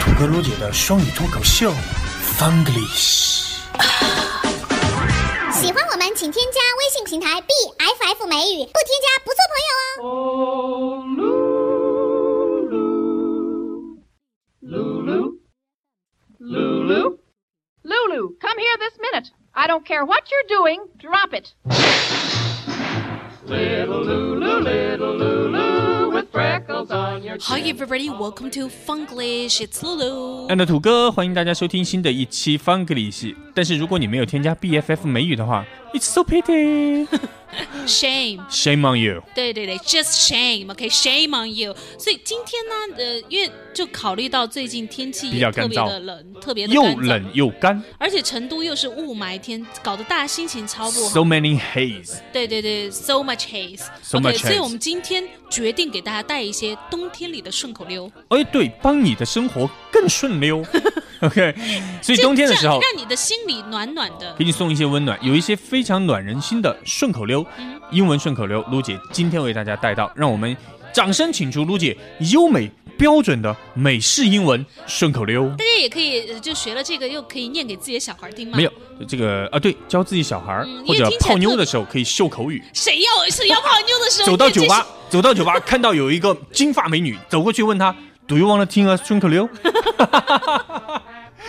土哥罗姐的双语脱口秀，Funglish。喜欢我们，请添加微信平台 b f f 美语，不添加不做朋友哦。Oh, Lulu, Lulu, Lulu, Lulu, come here this minute. I don't care what you're doing, drop it. Little Lulu, little Lulu, Hi everybody, welcome to Funglish. It's Lulu. and 土哥，欢迎大家收听新的一期 Funglish。但是如果你没有添加 BFF 美语的话，It's so pity。Shame. Shame on you。对对对，just shame，OK，shame、on you。所以今天呢，呃，因为就考虑到最近天气比较特别的冷，特别的又冷又干而且成都又是雾霾天，搞得大家心情超不好。，so many haze。对对对，so much haze。So OK，much 所以我们今天决定给大家带一些冬天里的顺口溜。哎，对，帮你的生活更顺溜。OK，所以冬天的时候，让你的心里暖暖的给。你送一些温暖，有一些非常暖人心的顺口溜，英文顺口溜，卢姐今天为大家带到，让我们掌声请出卢姐优美标准的美式英文顺口溜。大家也可以呃就学了这个，又可以念给自己的小孩听吗？没有，这个啊，对，教自己小孩、嗯或者泡妞的时候可以秀口语。谁要是要泡妞的时候走到酒吧，走到酒吧，看到有一个金发美女，走过去问她，Do you want to 听 a 顺口溜？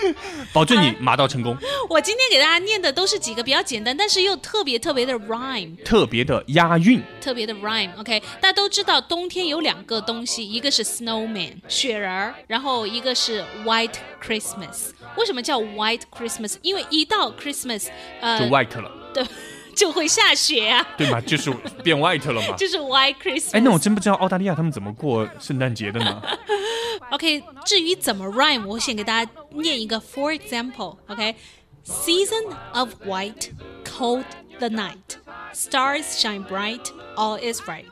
保证你马到成功，我今天给大家念的都是几个比较简单，但是又特别特别的 rhyme，特别的押韵。特别的 rhyme。OK，大家都知道冬天有两个东西，一个是 snowman 雪人儿，然后一个是 white Christmas。为什么叫 white Christmas？因为一到 Christmas，呃，就 white 了，对，就会下雪啊，对吗？就是变 white 了嘛。就是 white Christmas。哎，那我真不知道澳大利亚他们怎么过圣诞节的呢？OK，至于怎么 rhyme，我先给大家念一个 For example。OK，Season、of white, cold the night, stars shine bright, all is right。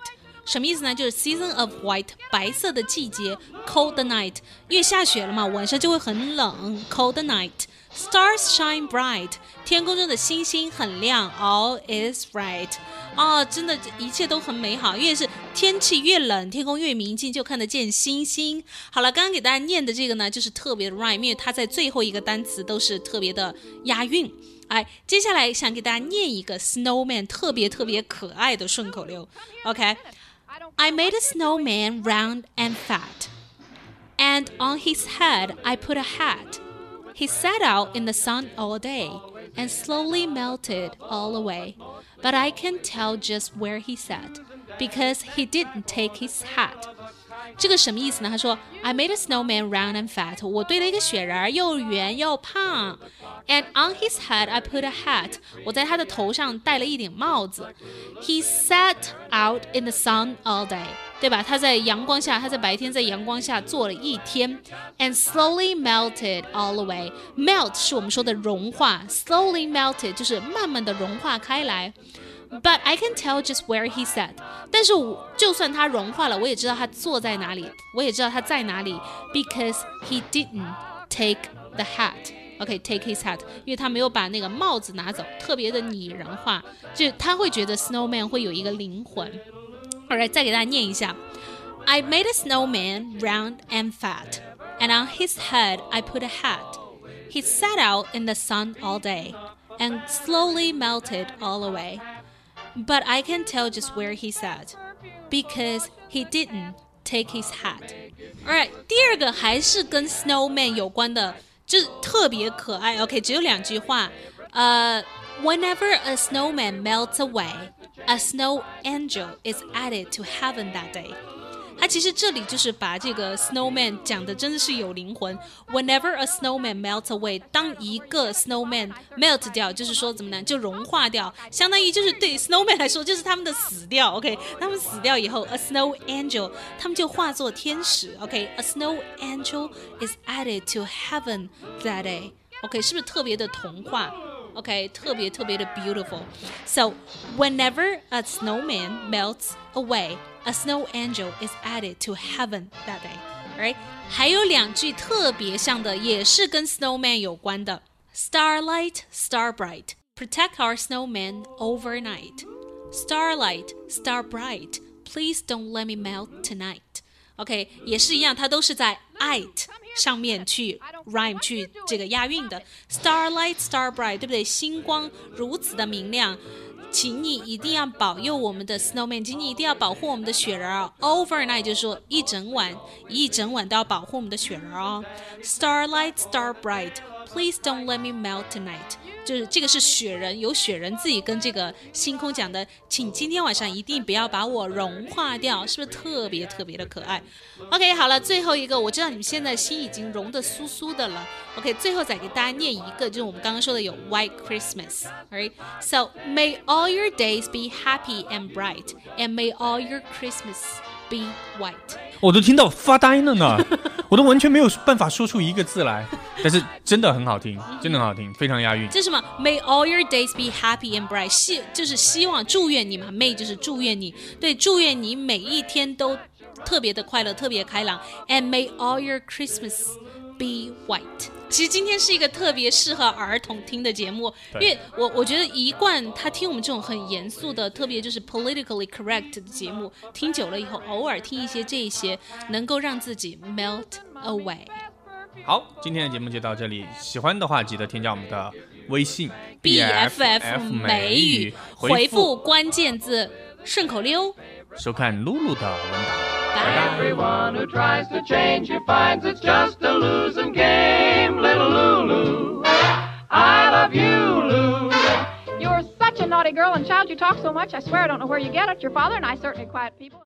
什么意思呢？就是 season of white 白色的季节，cold the night，因为下雪了嘛，晚上就会很冷，cold the night。Stars shine bright，天空中的星星很亮，all is right。哦，真的，一切都很美好。因为是天气越冷，天空越明净，就看得见星星。好了，刚刚给大家念的这个呢，就是特别的 rhyme，因为它在最后一个单词都是特别的押韵。哎，接下来想给大家念一个 snowman 特别特别可爱的顺口溜。OK，I made a snowman round and fat, and on his head I put a hat. He sat out in the sun all day and slowly melted all away. But I can tell just where he sat because he didn't take his hat. 这个什么意思呢？他说，I made a snowman round and fat。我堆了一个雪人儿，又圆又胖。And on his head I put a hat。我在他的头上戴了一顶帽子。He sat out in the sun all day。对吧？他在阳光下，他在白天在阳光下坐了一天，and slowly melted all away。melt 是我们说的融化，slowly melted 就是慢慢的融化开来。 But I can tell just where he sat。但是我就算他融化了，我也知道他坐在哪里，我也知道他在哪里，because he didn't take the hat。OK，take、his hat，因为他没有把那个帽子拿走，特别的拟人化，就他会觉得 snowman 会有一个灵魂。Alright，再给大家念一下。I made a snowman round and fat, and on his head I put a hat. He sat out in the sun all day, and slowly melted all away. But I can tell just where he sat, because he didn't take his hat. Alright，第二个还是跟 snowman 有关的，就是特别可爱。OK，只有两句话。呃、Whenever a snowman melts away, a snow angel is added to heaven that day. 其实这里就是把这个 snowman 讲的真的是有灵魂。Whenever a snowman melts away，当一个 snowman melt 掉，就是说怎么呢？就融化掉，相当于就是对 snowman 来说，就是他们的死掉。OK，他们死掉以后，a snow angel，他们就化作天使。OK，a snow angel is added to heaven that day。OK，是不是特别的童话 ？Okay, 特别特别的 beautiful. So, whenever a snowman melts away, a snow angel is added to heaven that day. Right? 还有两句特别像的，也是跟 snowman 有关的。Starlight, star bright, protect our snowman overnight. Starlight, star bright, Please don't let me melt tonight。OK，也是一样，它都是在 it 上面去 rhyme 去这个押韵的。Starlight, star bright，对不对？星光如此的明亮。请你一定要保佑我们的 snowman，请你一定要保护我们的雪人儿。Overnight 就是说一整晚，一整晚都要保护我们的雪人哦。Starlight, star bright, please don't let me melt tonight。就是这个是雪人，有雪人自己跟这个星空讲的，请今天晚上一定不要把我融化掉，是不是特别特别的可爱？OK，好了，最后一个，我知道你们现在心已经融得酥酥的了。OK，最后再给大家念一个，就是我们刚刚说的有 White Christmas，Alright，so may all your days be happy and bright，and may all your Christmas be white。我都听到发呆了呢，我都完全没有办法说出一个字来，但是真的很好听，真的很好听，非常押韵。这是什么？May all your days be happy and bright，希就是希望祝愿你嘛，May 就是祝愿你，对，祝愿你每一天都特别的快乐，特别开朗，and may all your Christmas be white。其实今天是一个特别适合儿童听的节目，因为我我觉得一贯他听我们这种很严肃的，特别就是 politically correct 的节目，听久了以后，偶尔听一些这些，能够让自己 melt away。好，今天的节目就到这里，喜欢的话记得添加我们的微信 BFF 美语回复关键字顺口溜，收看露露的文档。拜。Everyone who tries to change you finds it's just a losing game, little Lulu. I love you, Lulu. You're such a naughty girl and child. You talk so much. I swear I don't know where you get it. Your father and I certainly quiet people.